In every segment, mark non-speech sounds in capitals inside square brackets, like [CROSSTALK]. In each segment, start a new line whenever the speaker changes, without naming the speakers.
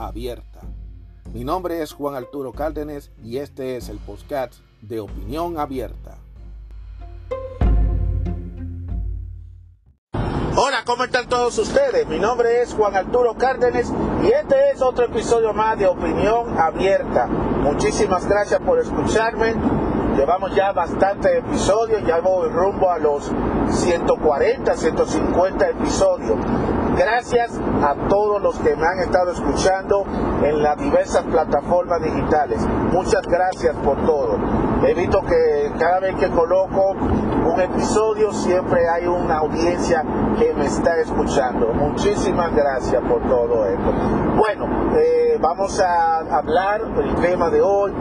abierta. Mi nombre es Juan Arturo Cárdenas y este es el podcast de Opinión Abierta. Hola, ¿cómo están todos ustedes? Mi nombre es Juan Arturo Cárdenas y este es otro episodio más de Opinión Abierta. Muchísimas gracias por escucharme. Llevamos ya bastantes episodios, ya voy rumbo a los 140, 150 episodios. Gracias a todos los que me han estado escuchando en las diversas plataformas digitales. Muchas gracias por todo. He visto que cada vez que coloco un episodio siempre hay una audiencia que me está escuchando. Muchísimas gracias por todo esto. Bueno, eh, vamos a hablar del tema de hoy.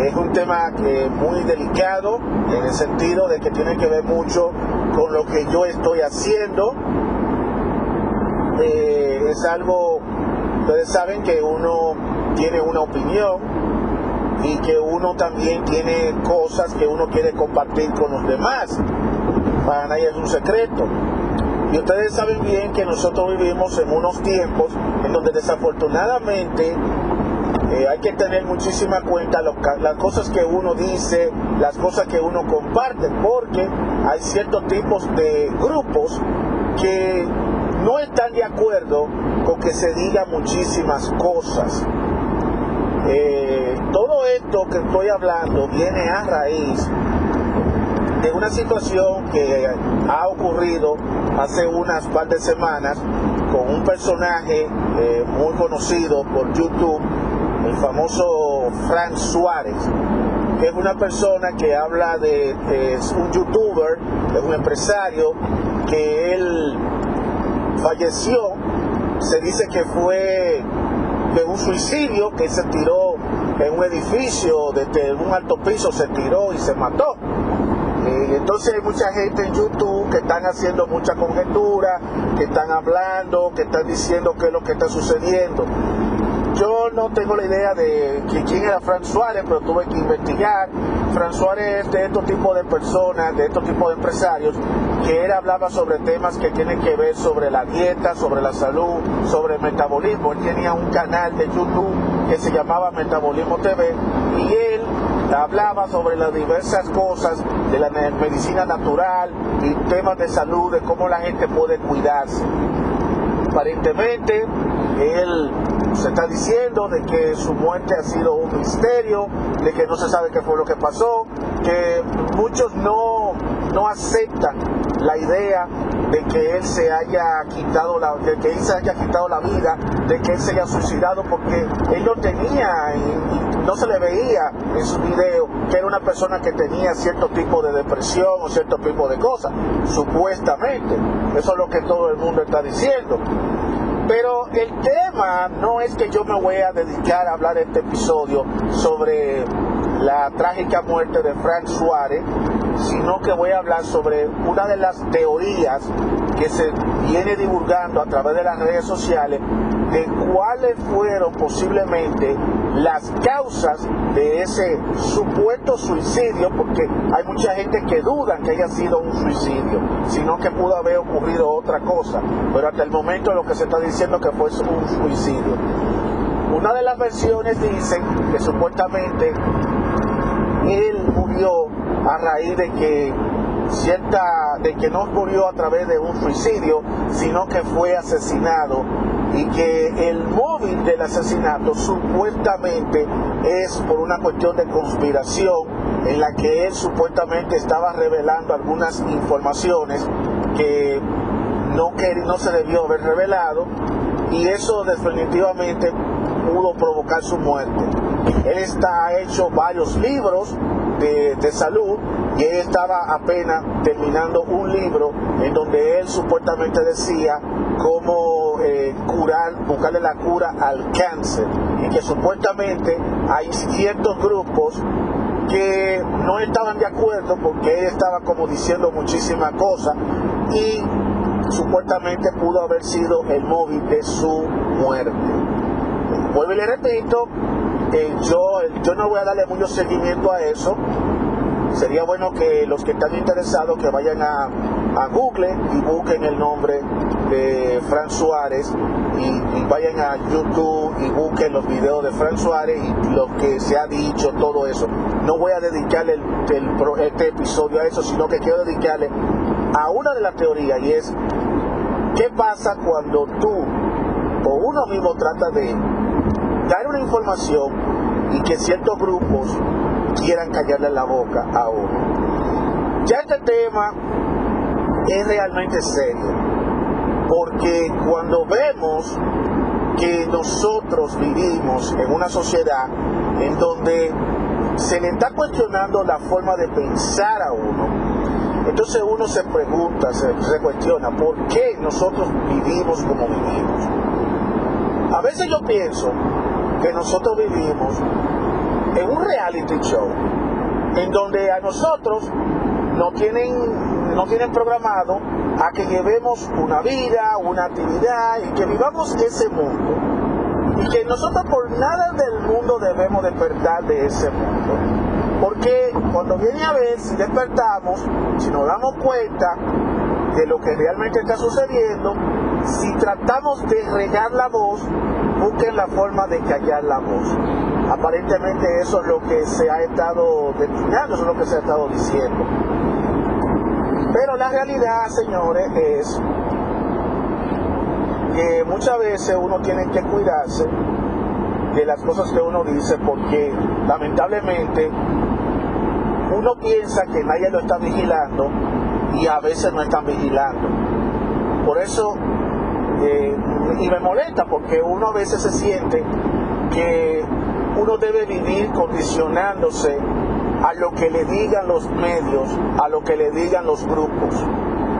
Es un tema que muy delicado en el sentido de que tiene que ver mucho con lo que yo estoy haciendo eh, es algo, ustedes saben que uno tiene una opinión y que uno también tiene cosas que uno quiere compartir con los demás. Para nadie es un secreto. Y ustedes saben bien que nosotros vivimos en unos tiempos en donde desafortunadamente eh, hay que tener muchísima cuenta las cosas que uno dice, las cosas que uno comparte, porque hay ciertos tipos de grupos que no están de acuerdo con que se diga muchísimas cosas. Eh, todo esto que estoy hablando viene a raíz de una situación que ha ocurrido hace unas par de semanas con un personaje eh, muy conocido por YouTube, el famoso Frank Suárez, que es una persona que habla de, es un youtuber, es un empresario, que él falleció, se dice que fue de un suicidio, que se tiró en un edificio, desde un alto piso se tiró y se mató. Eh, entonces hay mucha gente en YouTube que están haciendo mucha conjetura, que están hablando, que están diciendo qué es lo que está sucediendo. Yo no tengo la idea de quién era Fran Suárez, pero tuve que investigar. Fran Suárez es de estos tipos de personas, de estos tipos de empresarios, que él hablaba sobre temas que tienen que ver sobre la dieta, sobre la salud, sobre el metabolismo. Él tenía un canal de YouTube que se llamaba Metabolismo TV y él hablaba sobre las diversas cosas de la medicina natural y temas de salud, de cómo la gente puede cuidarse. Aparentemente, él se está diciendo de que su muerte ha sido un misterio, de que no se sabe qué fue lo que pasó, que muchos no, no aceptan la idea de que él se haya quitado la, de que él se haya quitado la vida, de que él se haya suicidado porque él no tenía no se le veía en su video que era una persona que tenía cierto tipo de depresión o cierto tipo de cosas, supuestamente. Eso es lo que todo el mundo está diciendo. Pero el tema no es que yo me voy a dedicar a hablar este episodio sobre la trágica muerte de Frank Suárez, sino que voy a hablar sobre una de las teorías que se viene divulgando a través de las redes sociales de cuáles fueron posiblemente las causas de ese supuesto suicidio, porque hay mucha gente que duda que haya sido un suicidio, sino que pudo haber ocurrido otra cosa, pero hasta el momento lo que se está diciendo que fue un suicidio. Una de las versiones dicen que supuestamente él murió a raíz de que cierta de que no murió a través de un suicidio, sino que fue asesinado y que el móvil del asesinato supuestamente es por una cuestión de conspiración en la que él supuestamente estaba revelando algunas informaciones que no, que no se debió haber revelado y eso definitivamente pudo provocar su muerte. Él está, ha hecho varios libros de, de, salud y él estaba apenas terminando un libro en donde él supuestamente decía cómo eh, curar, buscarle la cura al cáncer. y que supuestamente hay ciertos grupos que no estaban de acuerdo porque él estaba como diciendo muchísimas cosas y supuestamente pudo haber sido el móvil de su muerte. Vuelvo y le repito, eh, yo, yo no voy a darle mucho seguimiento a eso, sería bueno que los que están interesados que vayan a, Google y busquen el nombre de Fran Suárez y, vayan a YouTube y busquen los videos de Fran Suárez y lo que se ha dicho, todo eso. No voy a dedicarle este episodio a eso, sino que quiero dedicarle a una de las teorías y es qué pasa cuando tú o uno mismo trata de dar una información y que ciertos grupos quieran callarle la boca a uno. Ya este tema es realmente serio, porque cuando vemos que nosotros vivimos en una sociedad en donde se le está cuestionando la forma de pensar a uno, entonces uno se pregunta, se, se cuestiona, ¿por qué nosotros vivimos como vivimos? A veces yo pienso que nosotros vivimos en un reality show en donde a nosotros no tienen, no tienen programado a que llevemos una vida, una actividad y que vivamos ese mundo. Y que nosotros por nada del mundo debemos despertar de ese mundo. Porque cuando viene a ver, si despertamos, si nos damos cuenta de lo que realmente está sucediendo, si tratamos de regar la voz, busquen la forma de callar la voz. Aparentemente eso es lo que se ha estado destinando, eso es lo que se ha estado diciendo. Pero la realidad, señores, es que muchas veces uno tiene que cuidarse de las cosas que uno dice porque lamentablemente uno piensa que nadie lo está vigilando y a veces no están vigilando. Por eso, eh, y me molesta porque uno a veces se siente que uno debe vivir condicionándose a lo que le digan los medios, a lo que le digan los grupos.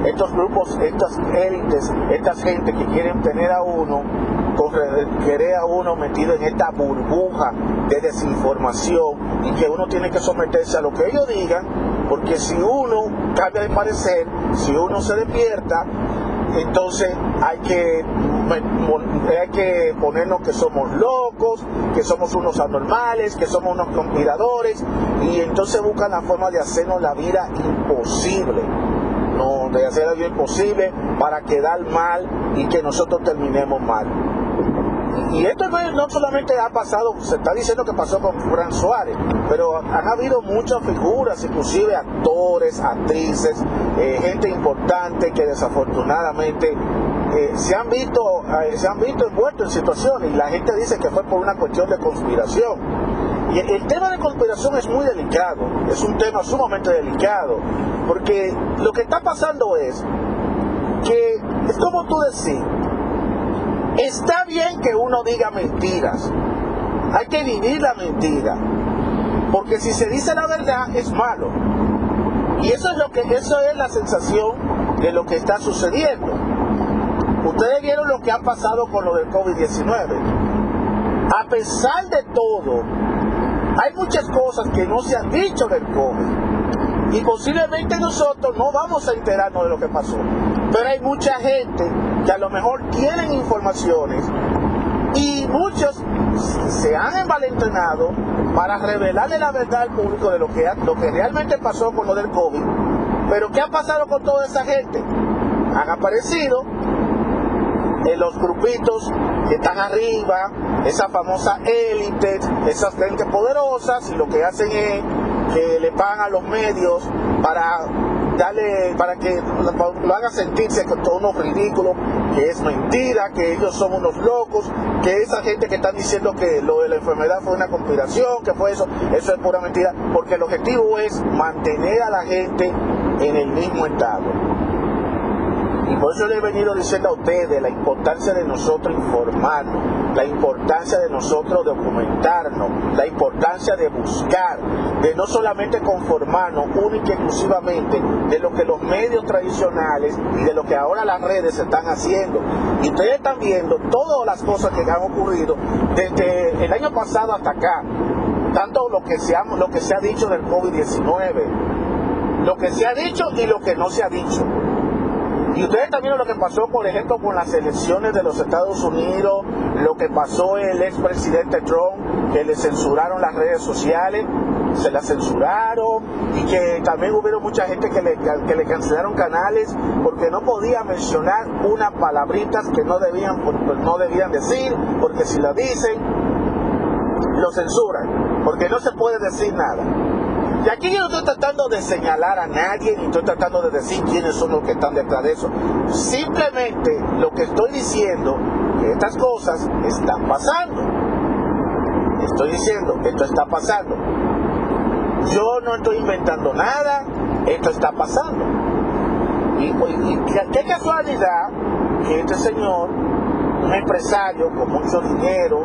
Estos grupos, estas élites, estas gente que quieren tener a uno, querer a uno metido en esta burbuja de desinformación y que uno tiene que someterse a lo que ellos digan, porque si uno cambia de parecer, si uno se despierta, entonces hay que, hay que ponernos que somos locos, que somos unos anormales, que somos unos conspiradores, y entonces buscan la forma de hacernos la vida imposible, no, de hacer la vida imposible para quedar mal y que nosotros terminemos mal. Y esto no, solamente ha pasado, se está diciendo que pasó con Fran Suárez, pero han habido muchas figuras, inclusive actores, actrices, eh, gente importante que desafortunadamente eh, se han visto eh, se han visto envueltos en situaciones y la gente dice que fue por una cuestión de conspiración. Y el, tema de conspiración es muy delicado, es un tema sumamente delicado, porque lo que está pasando es que es como tú decís, Está bien que uno diga mentiras. Hay que vivir la mentira. Porque si se dice la verdad es malo. Y eso es lo que eso es la sensación de lo que está sucediendo. Ustedes vieron lo que ha pasado con lo del COVID-19. A pesar de todo, hay muchas cosas que no se han dicho del COVID. Y posiblemente nosotros no vamos a enterarnos de lo que pasó. Pero hay mucha gente que a lo mejor tienen informaciones y muchos se han envalentonado para revelarle la verdad al público de lo que, lo que realmente pasó con lo del COVID. Pero ¿qué ha pasado con toda esa gente? Han aparecido en los grupitos que están arriba, esa famosa élite, esas gente poderosas, y lo que hacen es que le pagan a los medios para darle, para que lo haga sentirse que todo unos ridículo, que es mentira, que ellos son unos locos, que esa gente que están diciendo que lo de la enfermedad fue una conspiración, que fue eso, eso es pura mentira, porque el objetivo es mantener a la gente en el mismo estado. Y por eso le he venido diciendo a ustedes la importancia de nosotros informarnos la importancia de nosotros documentarnos, la importancia de buscar, de no solamente conformarnos única y exclusivamente de lo que los medios tradicionales y de lo que ahora las redes están haciendo. Y ustedes están viendo todas las cosas que han ocurrido desde el año pasado hasta acá, tanto lo que se ha, lo que se ha dicho del COVID-19, lo que se ha dicho y lo que no se ha dicho. Y ustedes también lo que pasó, por ejemplo, con las elecciones de los Estados Unidos, lo que pasó el expresidente Trump, que le censuraron las redes sociales, se las censuraron, y que también hubieron mucha gente que le, que le cancelaron canales porque no podía mencionar unas palabritas que no debían, no debían decir, porque si lo dicen, lo censuran, porque no se puede decir nada. Y aquí yo no estoy tratando de señalar a nadie, ni estoy tratando de decir quiénes son los que están detrás de eso. Simplemente lo que estoy diciendo, que estas cosas están pasando. Estoy diciendo, esto está pasando. Yo no estoy inventando nada, esto está pasando. Y, qué casualidad que este señor, un empresario con mucho dinero,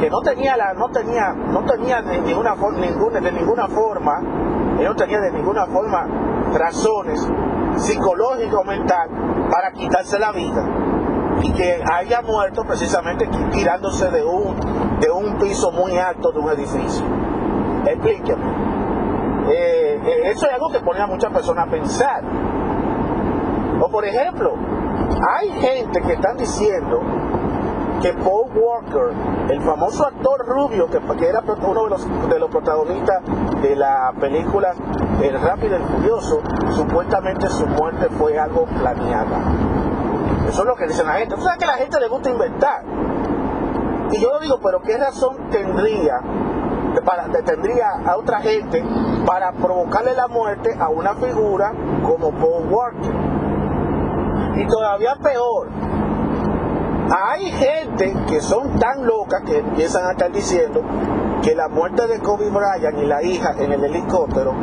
que no tenía la, no tenía, no tenía de ninguna forma, ninguna, de ninguna forma, no tenía de ninguna forma razones psicológicas o mental para quitarse la vida y que haya muerto precisamente tirándose de un, de un piso muy alto de un edificio. Explíqueme. Eh, eh, eso es algo que pone a muchas personas a pensar. O por ejemplo, hay gente que están diciendo que Paul Walker, el famoso actor rubio que, era uno de los, de los protagonistas de la película El Rápido y el Furioso, supuestamente su muerte fue algo planeada. Eso es lo que dice la gente. Tú sabes que a la gente le gusta inventar. Y yo digo, pero ¿qué razón tendría para, tendría a otra gente para provocarle la muerte a una figura como Paul Walker? Y todavía peor, hay gente que son tan locas que empiezan a estar diciendo que la muerte de Kobe Bryant y la hija en el helicóptero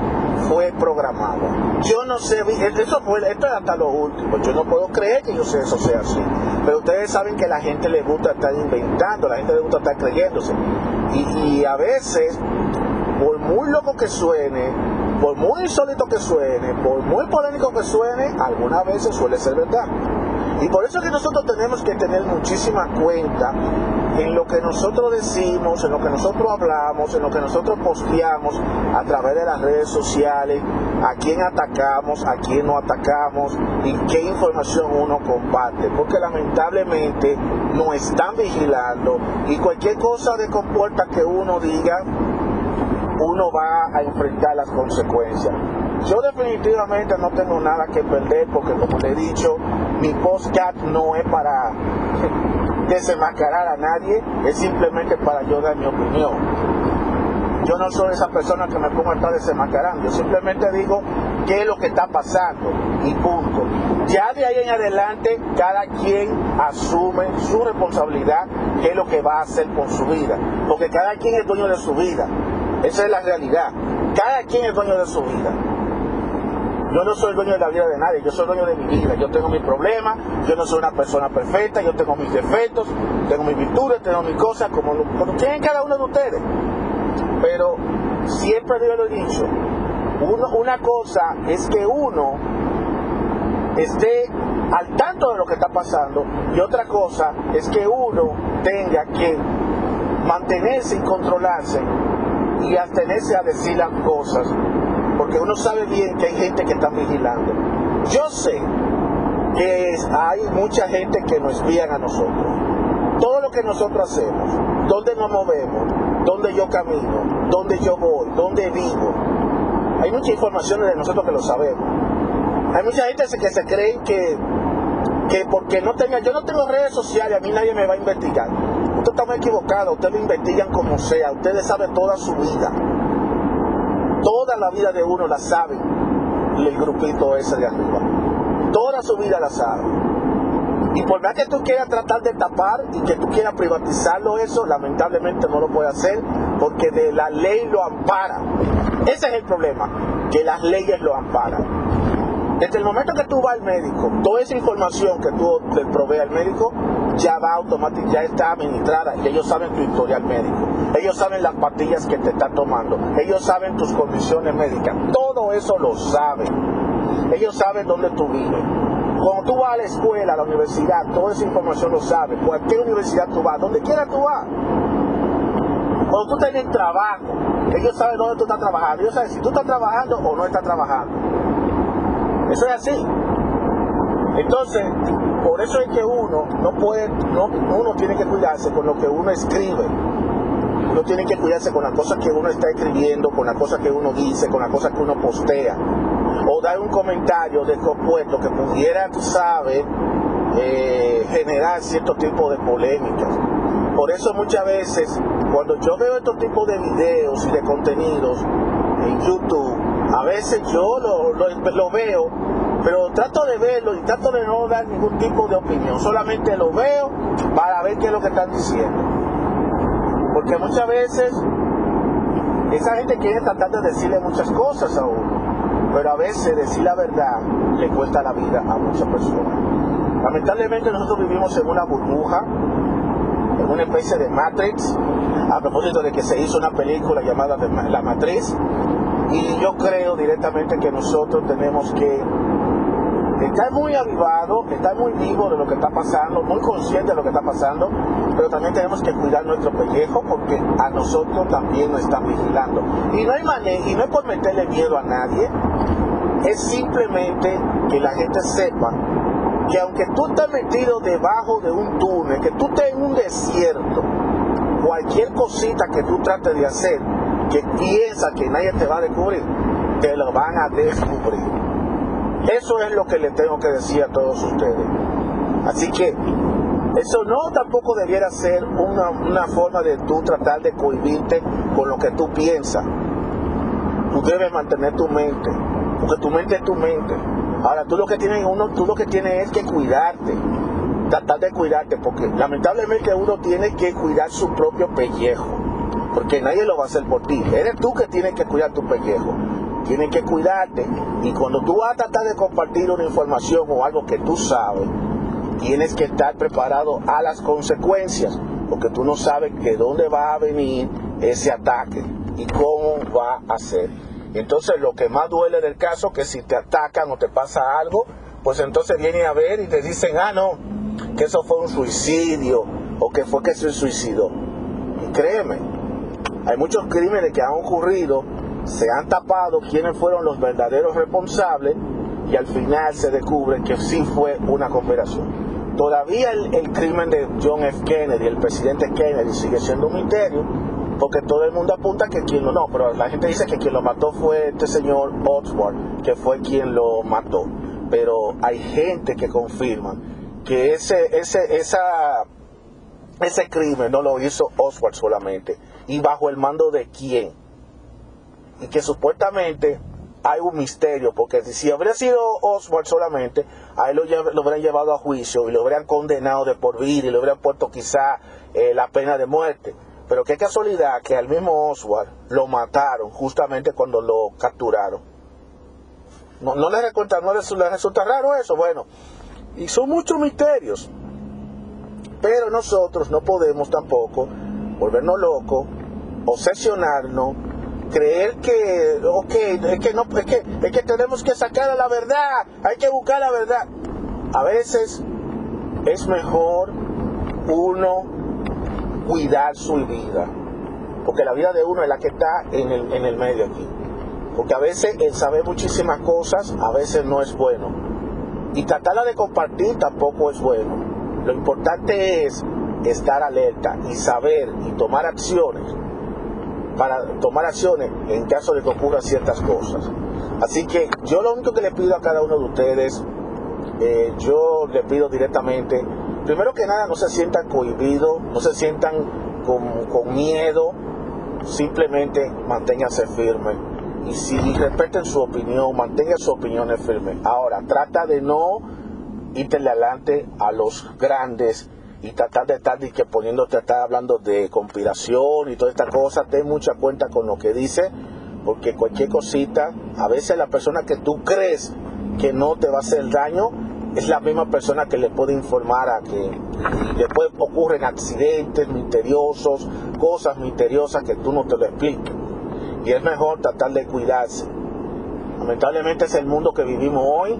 fue programada. Yo no sé, eso fue, esto es hasta lo último, yo no puedo creer que yo sé eso sea así. Pero ustedes saben que la gente le gusta estar inventando, la gente le gusta estar creyéndose. Y, y a veces, por muy loco que suene, por muy insólito que suene, por muy polémico que suene, algunas veces suele ser verdad. Y por eso es que nosotros tenemos que tener muchísima cuenta en lo que nosotros decimos, en lo que nosotros hablamos, en lo que nosotros posteamos a través de las redes sociales, a quién atacamos, a quién no atacamos y qué información uno comparte. Porque lamentablemente nos están vigilando y cualquier cosa de compuerta que uno diga, uno va a enfrentar las consecuencias. Yo definitivamente no tengo nada que perder porque como le he dicho, mi podcast no es para [LAUGHS] desenmascarar a nadie, es simplemente para yo dar mi opinión. Yo no soy esa persona que me pongo a estar desenmascarando, yo simplemente digo qué es lo que está pasando y punto. Ya de ahí en adelante cada quien asume su responsabilidad, qué es lo que va a hacer con su vida, porque cada quien es dueño de su vida. Esa es la realidad. Cada quien es dueño de su vida. Yo no soy dueño de la vida de nadie, yo soy dueño de mi vida. Yo tengo mis problemas, yo no soy una persona perfecta, yo tengo mis defectos, tengo mis virtudes, tengo mis cosas, como, como tienen cada uno de ustedes. Pero siempre yo lo he dicho, una cosa es que uno esté al tanto de lo que está pasando y otra cosa es que uno tenga que mantenerse y controlarse y abstenerse a decir las cosas, porque uno sabe bien que hay gente que está vigilando. Yo sé que hay mucha gente que nos espían a nosotros. Todo lo que nosotros hacemos, dónde nos movemos, dónde yo camino, dónde yo voy, dónde vivo. Hay muchas informaciones de nosotros que lo sabemos. Hay mucha gente que se cree que, que porque no tenga, yo no tengo redes sociales, a mí nadie me va a investigar. Usted está muy equivocado, ustedes lo investigan como sea, ustedes saben toda su vida. La vida de uno la saben el grupito ese de arriba. Toda su vida la saben. Y por más que tú quieras tratar de tapar y que tú quieras privatizarlo eso, lamentablemente no lo puede hacer porque de la ley lo ampara. Ese es el problema, que las leyes lo amparan. Desde el momento que tú vas al médico, toda esa información que tú le provees al médico, ya va automáticamente, ya está administrada ellos saben tu historial médico. Ellos saben las pastillas que te están tomando. Ellos saben tus condiciones médicas. Todo eso lo saben. Ellos saben dónde tú vives. Cuando tú vas a la escuela, a la universidad, toda esa información lo sabes. Cualquier universidad tú vas, donde quiera tú vas. Cuando tú tienes trabajo, ellos saben dónde tú estás trabajando. Ellos saben si tú estás trabajando o no estás trabajando. Eso es así. Entonces, por eso es que uno no puede, no, uno tiene que cuidarse con lo que uno escribe. Uno tiene que cuidarse con las cosas que uno está escribiendo, con las cosas que uno dice, con las cosas que uno postea. O dar un comentario descompuesto que pudiera, tú sabes, eh, generar cierto tipo de polémicas. Por eso muchas veces, cuando yo veo estos tipos de videos y de contenidos en YouTube, a veces yo lo, lo, veo, pero trato de verlo y trato de no dar ningún tipo de opinión, solamente lo veo para ver qué es lo que están diciendo. Porque muchas veces esa gente quiere tratar de decirle muchas cosas a uno, pero a veces decir la verdad le cuesta la vida a muchas personas. Lamentablemente nosotros vivimos en una burbuja en una especie de Matrix, a propósito de que se hizo una película llamada La Matriz, y yo creo directamente que nosotros tenemos que estar muy avivados, estar muy vivos de lo que está pasando, muy conscientes de lo que está pasando, pero también tenemos que cuidar nuestro pellejo porque a nosotros también nos están vigilando. Y no hay manera, y no es por meterle miedo a nadie, es simplemente que la gente sepa que aunque tú estés metido debajo de un túnel, que tú estés en un desierto, cualquier cosita que tú trates de hacer, que piensa que nadie te va a descubrir, te lo van a descubrir. Eso es lo que le tengo que decir a todos ustedes. Así que eso no tampoco debiera ser una, una forma de tú tratar de cohibirte con lo que tú piensas. Tú debes mantener tu mente, porque tu mente es tu mente. Ahora tú lo que tienes uno, tú lo que tienes es que cuidarte, tratar de cuidarte, porque lamentablemente uno tiene que cuidar su propio pellejo, porque nadie lo va a hacer por ti. Eres tú que tienes que cuidar tu pellejo. Tienes que cuidarte y cuando tú vas a tratar de compartir una información o algo que tú sabes, tienes que estar preparado a las consecuencias, porque tú no sabes de dónde va a venir ese ataque y cómo va a ser. Entonces lo que más duele del caso que si te atacan o te pasa algo, pues entonces vienen a ver y te dicen, ah, no, que eso fue un suicidio o que fue que se suicidó. Y créeme, hay muchos crímenes que han ocurrido, se han tapado quiénes fueron los verdaderos responsables y al final se descubre que sí fue una cooperación. Todavía el, crimen de John F. Kennedy, el presidente Kennedy, sigue siendo un misterio porque todo el mundo apunta que quien lo no, pero la gente dice que quien lo mató fue este señor Oswald, que fue quien lo mató. Pero hay gente que confirma que ese, ese, esa, ese crimen no lo hizo Oswald solamente, y bajo el mando de quién. Y que supuestamente hay un misterio, porque si habría sido Oswald solamente, a él lo, lo hubieran llevado a juicio y lo hubieran condenado de por vida y le hubieran puesto quizá eh, la pena de muerte pero qué casualidad que al mismo Oswald lo mataron justamente cuando lo capturaron. No, no les, no les, resulta raro eso. Bueno, y son muchos misterios. Pero nosotros no podemos tampoco volvernos locos, obsesionarnos, creer que, ok, es que, no, es que, es que tenemos que sacar a la verdad, hay que buscar la verdad. A veces es mejor uno cuidar su vida. Porque la vida de uno es la que está en el, en el medio aquí. Porque a veces el saber muchísimas cosas, a veces no es bueno. Y tratarla de compartir tampoco es bueno. Lo importante es estar alerta y saber y tomar acciones para tomar acciones en caso de que ocurran ciertas cosas. Así que yo lo único que le pido a cada uno de ustedes, eh, yo le pido directamente primero que nada no se sientan cohibidos, no se sientan con, miedo, simplemente manténganse firmes. Y si respeten su opinión, mantengan su opinión firme. Ahora, trata de no irte adelante a los grandes y tratar de estar que poniéndote, estar hablando de conspiración y toda esta cosa, ten mucha cuenta con lo que dice, porque cualquier cosita, a veces la persona que tú crees que no te va a hacer daño, es la misma persona que le puede informar a que después ocurren accidentes misteriosos, cosas misteriosas que tú no te lo explicas. Y es mejor tratar de cuidarse. Lamentablemente es el mundo que vivimos hoy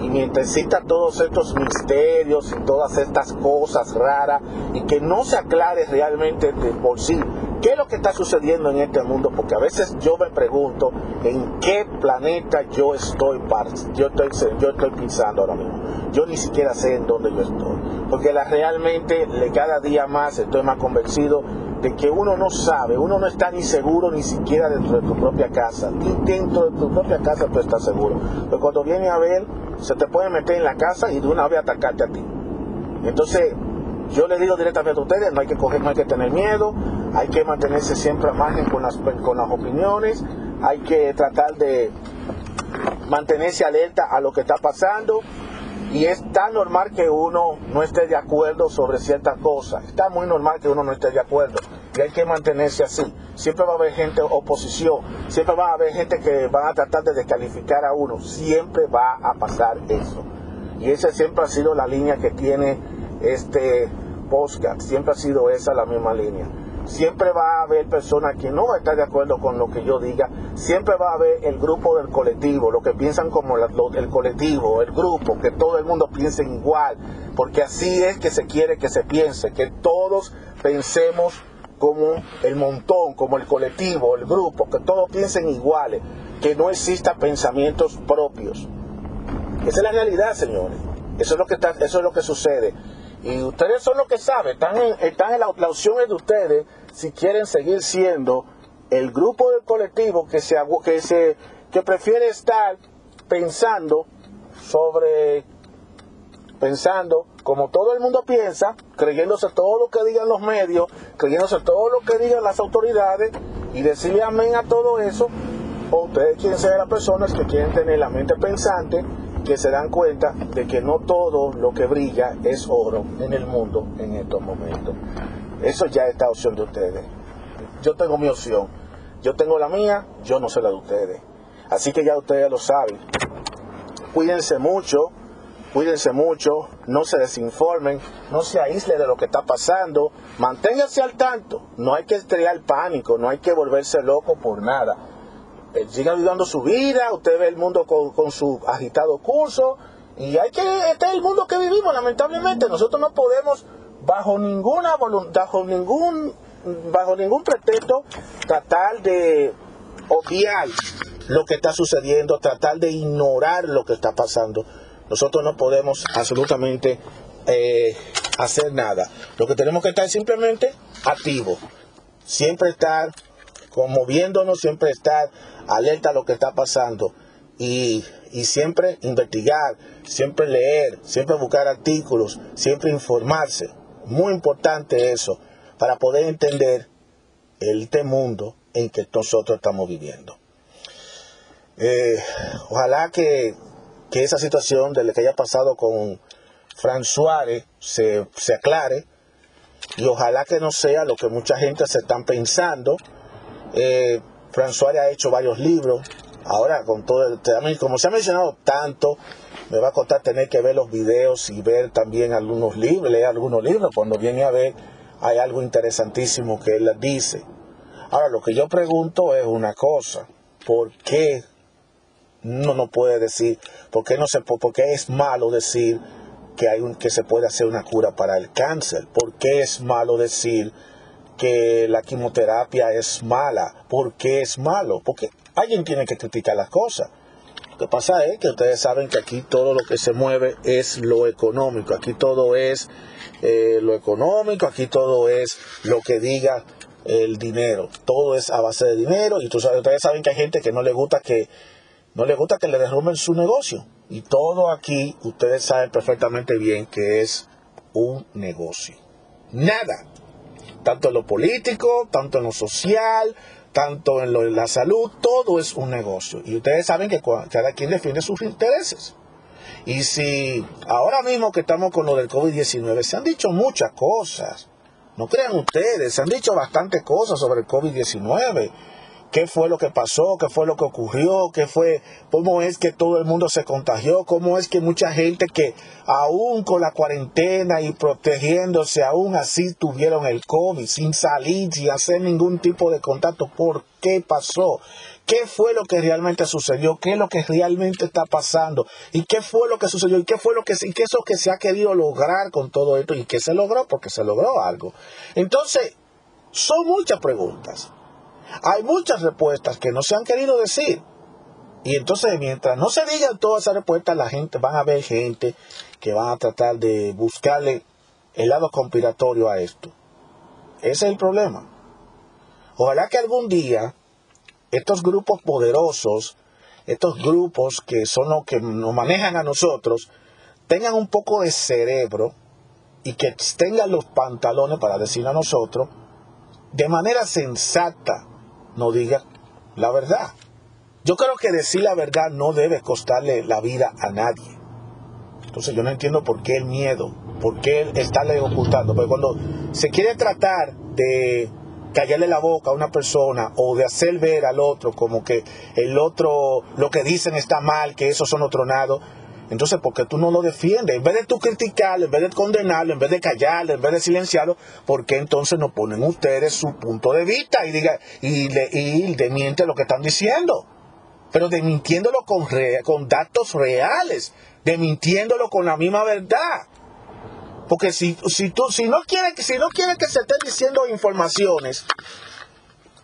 y mientras exista todos estos misterios y todas estas cosas raras y que no se aclare realmente de por sí qué es lo que está sucediendo en este mundo, porque a veces yo me pregunto en qué planeta yo estoy, yo estoy, yo estoy pensando ahora mismo. Yo ni siquiera sé en dónde yo estoy, porque la, realmente cada día más estoy más convencido de que uno no sabe, uno no está ni seguro ni siquiera dentro de tu propia casa. Dentro de tu propia casa tú estás seguro. Pero cuando viene a ver, se te puede meter en la casa y de una vez atacarte a ti. Entonces, yo le digo directamente a ustedes, no hay que coger, no hay que tener miedo, hay que mantenerse siempre a margen con las, con las opiniones, hay que tratar de mantenerse alerta a lo que está pasando y es tan normal que uno no esté de acuerdo sobre ciertas cosas. Está muy normal que uno no esté de acuerdo. Y hay que mantenerse así. Siempre va a haber gente oposición. Siempre va a haber gente que van a tratar de descalificar a uno. Siempre va a pasar eso. Y esa siempre ha sido la línea que tiene este podcast. Siempre ha sido esa la misma línea. Siempre va a haber personas que no están de acuerdo con lo que yo diga. Siempre va a haber el grupo del colectivo, lo que piensan como el colectivo, el grupo, que todo el mundo piense igual. Porque así es que se quiere que se piense, que todos pensemos como el montón, como el colectivo, el grupo, que todos piensen iguales, que no exista pensamientos propios. Esa es la realidad, señores. Eso es lo que, está, eso es lo que sucede. Y ustedes son los que saben, están en, están en la, opción de ustedes si quieren seguir siendo el grupo del colectivo que se que se que prefiere estar pensando sobre pensando como todo el mundo piensa, creyéndose todo lo que digan los medios, creyéndose todo lo que digan las autoridades y decirle amén a todo eso, o ustedes quieren ser las personas que quieren tener la mente pensante que se dan cuenta de que no todo lo que brilla es oro en el mundo en estos momentos. Eso ya está opción de ustedes. Yo tengo mi opción. Yo tengo la mía, yo no sé la de ustedes. Así que ya ustedes lo saben. Cuídense mucho, cuídense mucho, no se desinformen, no se aíslen de lo que está pasando, manténganse al tanto. No hay que estrellar pánico, no hay que volverse loco por nada él sigue viviendo su vida, usted ve el mundo con, su agitado curso, y hay que, este es el mundo que vivimos, lamentablemente. Nosotros no podemos, bajo ninguna bajo ningún, bajo ningún pretexto, tratar de obviar lo que está sucediendo, tratar de ignorar lo que está pasando. Nosotros no podemos absolutamente eh, hacer nada. Lo que tenemos que estar es simplemente activos. Siempre estar conmoviéndonos, siempre estar alerta a lo que está pasando y, siempre investigar, siempre leer, siempre buscar artículos, siempre informarse. Muy importante eso para poder entender este mundo en que nosotros estamos viviendo. Eh, ojalá que, esa situación de lo que haya pasado con Fran Suárez se, se aclare y ojalá que no sea lo que mucha gente se están pensando. Eh, François ha hecho varios libros. Ahora, con todo el, como se ha mencionado tanto, me va a costar tener que ver los videos y ver también algunos libros, leer algunos libros. Cuando viene a ver, hay algo interesantísimo que él dice. Ahora, lo que yo pregunto es una cosa. ¿Por qué no no puede decir, por qué no se, por qué es malo decir que hay un, que se puede hacer una cura para el cáncer? ¿Por qué es malo decir que la quimioterapia es mala. ¿Por qué es malo? Porque alguien tiene que criticar las cosas. Que pasa es que ustedes saben que aquí todo lo que se mueve es lo económico. Aquí todo es eh, lo económico, aquí todo es lo que diga el dinero. Todo es a base de dinero y ustedes saben que hay gente que no le gusta que no le gusta que le derrumben su negocio. Y todo aquí ustedes saben perfectamente bien que es un negocio. Nada tanto en lo político, tanto en lo social, tanto en, lo, la salud, todo es un negocio. Y ustedes saben que cada quien defiende sus intereses. Y si ahora mismo que estamos con lo del COVID-19, se han dicho muchas cosas. No crean ustedes, se han dicho bastantes cosas sobre el COVID-19. Qué fue lo que pasó, qué fue lo que ocurrió, qué fue, cómo es que todo el mundo se contagió, cómo es que mucha gente que aún con la cuarentena y protegiéndose, aún así tuvieron el COVID sin salir, sin hacer ningún tipo de contacto. ¿Por qué pasó? ¿Qué fue lo que realmente sucedió? ¿Qué es lo que realmente está pasando? ¿Y qué fue lo que sucedió? ¿Y qué fue lo que, y qué es lo que se ha querido lograr con todo esto? ¿Y qué se logró? Porque se logró algo. Entonces, son muchas preguntas. Hay muchas respuestas que no se han querido decir. Y entonces, mientras no se digan todas esas respuestas, la gente, van a haber gente que van a tratar de buscarle el lado conspiratorio a esto. Ese es el problema. Ojalá que algún día estos grupos poderosos, estos grupos que son los que nos manejan a nosotros, tengan un poco de cerebro y que tengan los pantalones para decir a nosotros, de manera sensata, no diga la verdad. Yo creo que decir la verdad no debe costarle la vida a nadie. Entonces yo no entiendo por qué el miedo, por qué estarle ocultando. Porque cuando se quiere tratar de callarle la boca a una persona o de hacer ver al otro como que el otro, lo que dicen está mal, que esos son otronados, entonces, ¿por qué tú no lo defiendes? En vez de tú criticarlo, en vez de condenarlo, en vez de callarlo, en vez de silenciarlo, ¿por qué entonces no ponen ustedes su punto de vista y, diga, y, le, demiente lo que están diciendo? Pero demintiéndolo con, con datos reales, demintiéndolo con la misma verdad. Porque si, si, tú, si, no quiere, si no quiere que se estén diciendo informaciones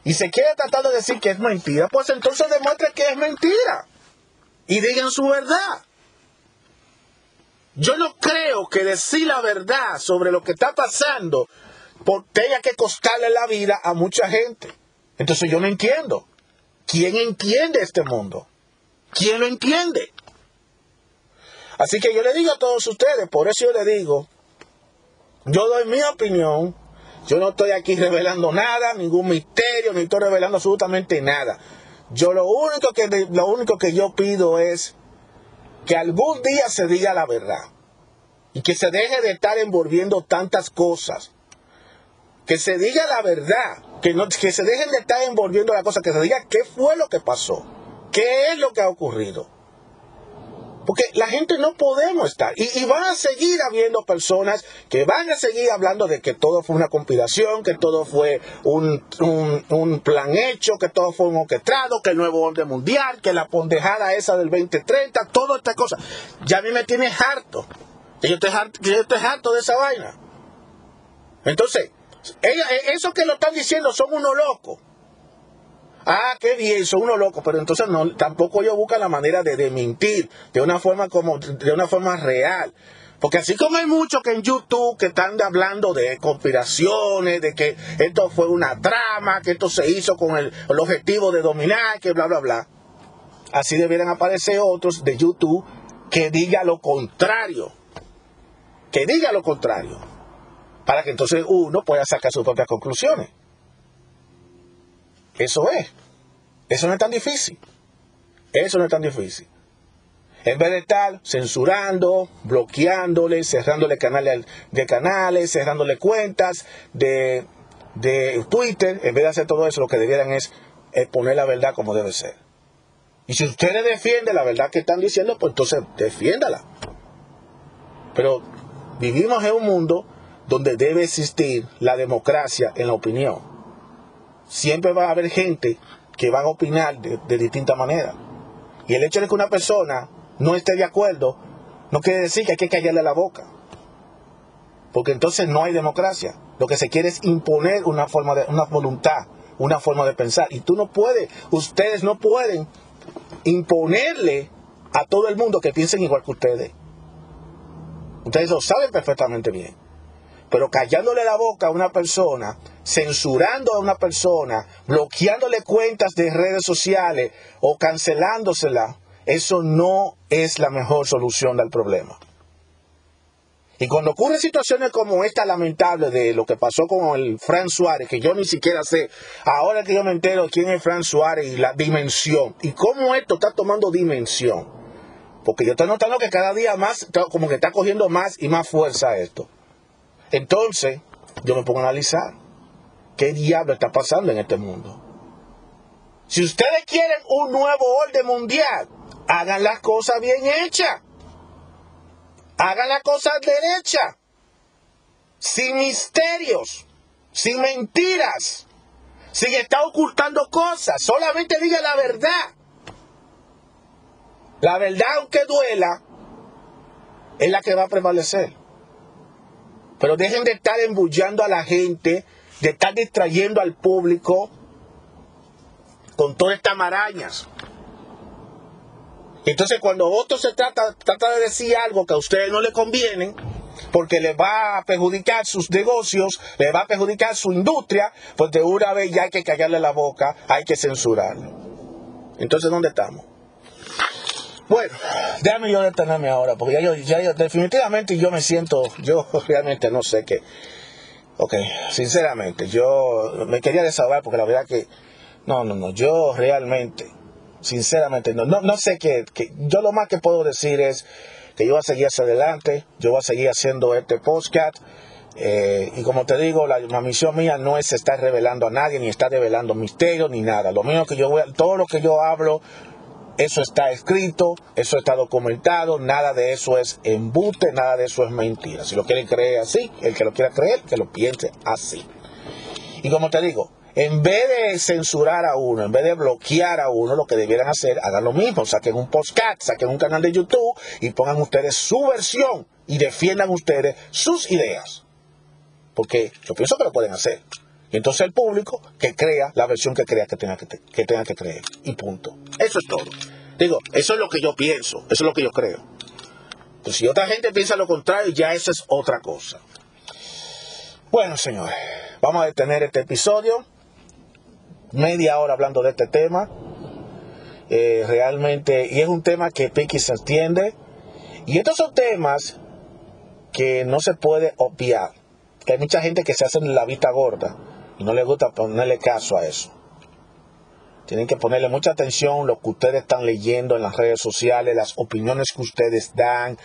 y se quiere tratar de decir que es mentira, pues entonces demuestre que es mentira. Y digan su verdad. Yo no creo que decir la verdad sobre lo que está pasando tenga que costarle la vida a mucha gente. Entonces yo no entiendo. ¿Quién entiende este mundo? ¿Quién lo entiende? Así que yo le digo a todos ustedes, por eso yo le digo, yo doy mi opinión, yo no estoy aquí revelando nada, ningún misterio, ni estoy revelando absolutamente nada. Yo lo único que, lo único que yo pido es que algún día se diga la verdad y que se deje de estar envolviendo tantas cosas. Que se diga la verdad, que, no, que se dejen de estar envolviendo la cosa, que se diga qué fue lo que pasó, qué es lo que ha ocurrido. Porque la gente no podemos estar. Y, van a seguir habiendo personas que van a seguir hablando de que todo fue una conspiración, que todo fue un, plan hecho, que todo fue un orquestado, que el nuevo orden mundial, que la pondejada esa del 2030, toda esta cosa. Ya a mí me tiene harto. yo estoy harto, yo estoy harto de esa vaina. Entonces, ella, eso que lo están diciendo son unos locos. Ah, qué bien, son unos locos, pero entonces no, tampoco ellos buscan la manera de, mentir de una forma como, de una forma real. Porque así como hay muchos que en YouTube que están hablando de conspiraciones, de que esto fue una trama, que esto se hizo con el, el objetivo de dominar, que bla, bla, bla. Así debieran aparecer otros de YouTube que diga lo contrario. Que diga lo contrario. Para que entonces uno pueda sacar sus propias conclusiones. Eso es. Eso no es tan difícil. Eso no es tan difícil. En vez de estar censurando, bloqueándole, cerrándole canales de canales, cerrándole cuentas de, Twitter, en vez de hacer todo eso, lo que debieran es poner la verdad como debe ser. Y si ustedes defienden la verdad que están diciendo, pues entonces defiéndala. Pero vivimos en un mundo donde debe existir la democracia en la opinión siempre va a haber gente que va a opinar de, distinta manera. Y el hecho de que una persona no esté de acuerdo no quiere decir que hay que callarle la boca. Porque entonces no hay democracia. Lo que se quiere es imponer una forma de una voluntad, una forma de pensar. Y tú no puedes, ustedes no pueden imponerle a todo el mundo que piensen igual que ustedes. Ustedes lo saben perfectamente bien. Pero callándole la boca a una persona, censurando a una persona, bloqueándole cuentas de redes sociales o cancelándosela, eso no es la mejor solución del problema. Y cuando ocurren situaciones como esta lamentable de lo que pasó con el Fran Suárez, que yo ni siquiera sé, ahora que yo me entero quién es Fran Suárez y la dimensión, y cómo esto está tomando dimensión, porque yo estoy notando que cada día más, como que está cogiendo más y más fuerza esto. Entonces, yo me pongo a analizar qué diablo está pasando en este mundo. Si ustedes quieren un nuevo orden mundial, hagan las cosas bien hechas. Hagan las cosas derechas. Sin misterios. Sin mentiras. Sin estar ocultando cosas. Solamente diga la verdad. La verdad, aunque duela, es la que va a prevalecer. Pero dejen de estar embullando a la gente, de estar distrayendo al público con todas estas marañas. Entonces cuando otro se trata, trata de decir algo que a ustedes no le conviene, porque le va a perjudicar sus negocios, le va a perjudicar su industria, pues de una vez ya hay que callarle la boca, hay que censurarlo. Entonces, ¿dónde estamos? Bueno, déjame yo detenerme ahora, porque ya yo, ya yo, definitivamente yo me siento, yo [LAUGHS] realmente no sé qué. Ok, sinceramente, yo me quería desahogar porque la verdad que, no, no, no, yo realmente, sinceramente, no, no, no sé qué, que, yo lo más que puedo decir es que yo voy a seguir hacia adelante, yo voy a seguir haciendo este podcast. Eh, y como te digo, la, misión mía no es estar revelando a nadie, ni estar revelando misterios, ni nada. Lo mismo que yo voy, todo lo que yo hablo, eso está escrito, eso está documentado, nada de eso es embute, nada de eso es mentira. Si lo quieren creer así, el que lo quiera creer, que lo piense así. Y como te digo, en vez de censurar a uno, en vez de bloquear a uno, lo que debieran hacer, hagan lo mismo, saquen un podcast, saquen un canal de YouTube y pongan ustedes su versión y defiendan ustedes sus ideas. Porque yo pienso que lo pueden hacer. Y entonces el público que crea la versión que crea que tenga que, que tenga que creer. Y punto. Eso es todo. Digo, eso es lo que yo pienso, eso es lo que yo creo. Pues si otra gente piensa lo contrario, ya eso es otra cosa. Bueno, señores, vamos a detener este episodio. Media hora hablando de este tema. Eh, realmente, y es un tema que Piki se entiende. Y estos son temas que no se puede obviar. Que hay mucha gente que se hace la vista gorda y no le gusta ponerle caso a eso. Tienen que ponerle mucha atención lo que ustedes están leyendo en las redes sociales, las opiniones que ustedes dan,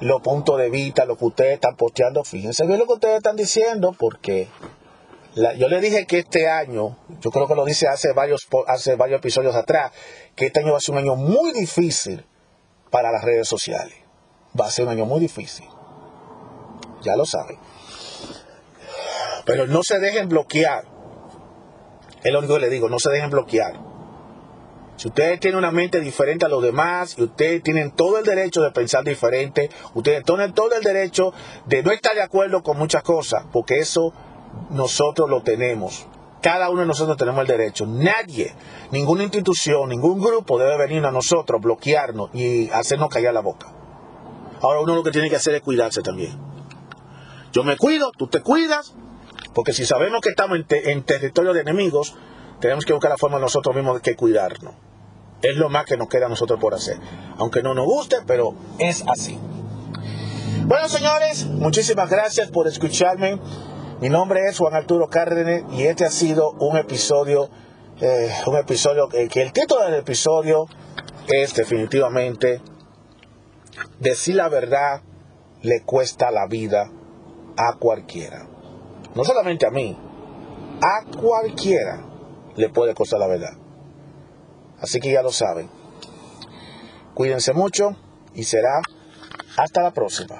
los puntos de vista, lo que ustedes están posteando. Fíjense bien lo que ustedes están diciendo, porque yo le dije que este año, yo creo que lo dice hace varios, hace varios episodios atrás, que este año va a ser un año muy difícil para las redes sociales. Va a ser un año muy difícil. Ya lo saben. Pero no se dejen bloquear. Es lo único que le digo, no se dejen bloquear. Si ustedes tienen una mente diferente a los demás y ustedes tienen todo el derecho de pensar diferente, ustedes tienen todo el derecho de no estar de acuerdo con muchas cosas, porque eso nosotros lo tenemos. Cada uno de nosotros tenemos el derecho. Nadie, ninguna institución, ningún grupo debe venir a nosotros, bloquearnos y hacernos callar la boca. Ahora uno lo que tiene que hacer es cuidarse también. Yo me cuido, tú te cuidas, porque si sabemos que estamos en, te en, territorio de enemigos, tenemos que buscar la forma nosotros mismos de que cuidarnos. Es lo más que nos queda a nosotros por hacer. Aunque no nos guste, pero es así. Bueno, señores, muchísimas gracias por escucharme. Mi nombre es Juan Arturo Cárdenas y este ha sido un episodio, eh, un episodio que, que el título del episodio es definitivamente Decir la verdad le cuesta la vida a cualquiera no solamente a mí, a cualquiera le puede costar la verdad. Así que ya lo saben. Cuídense mucho y será hasta la próxima.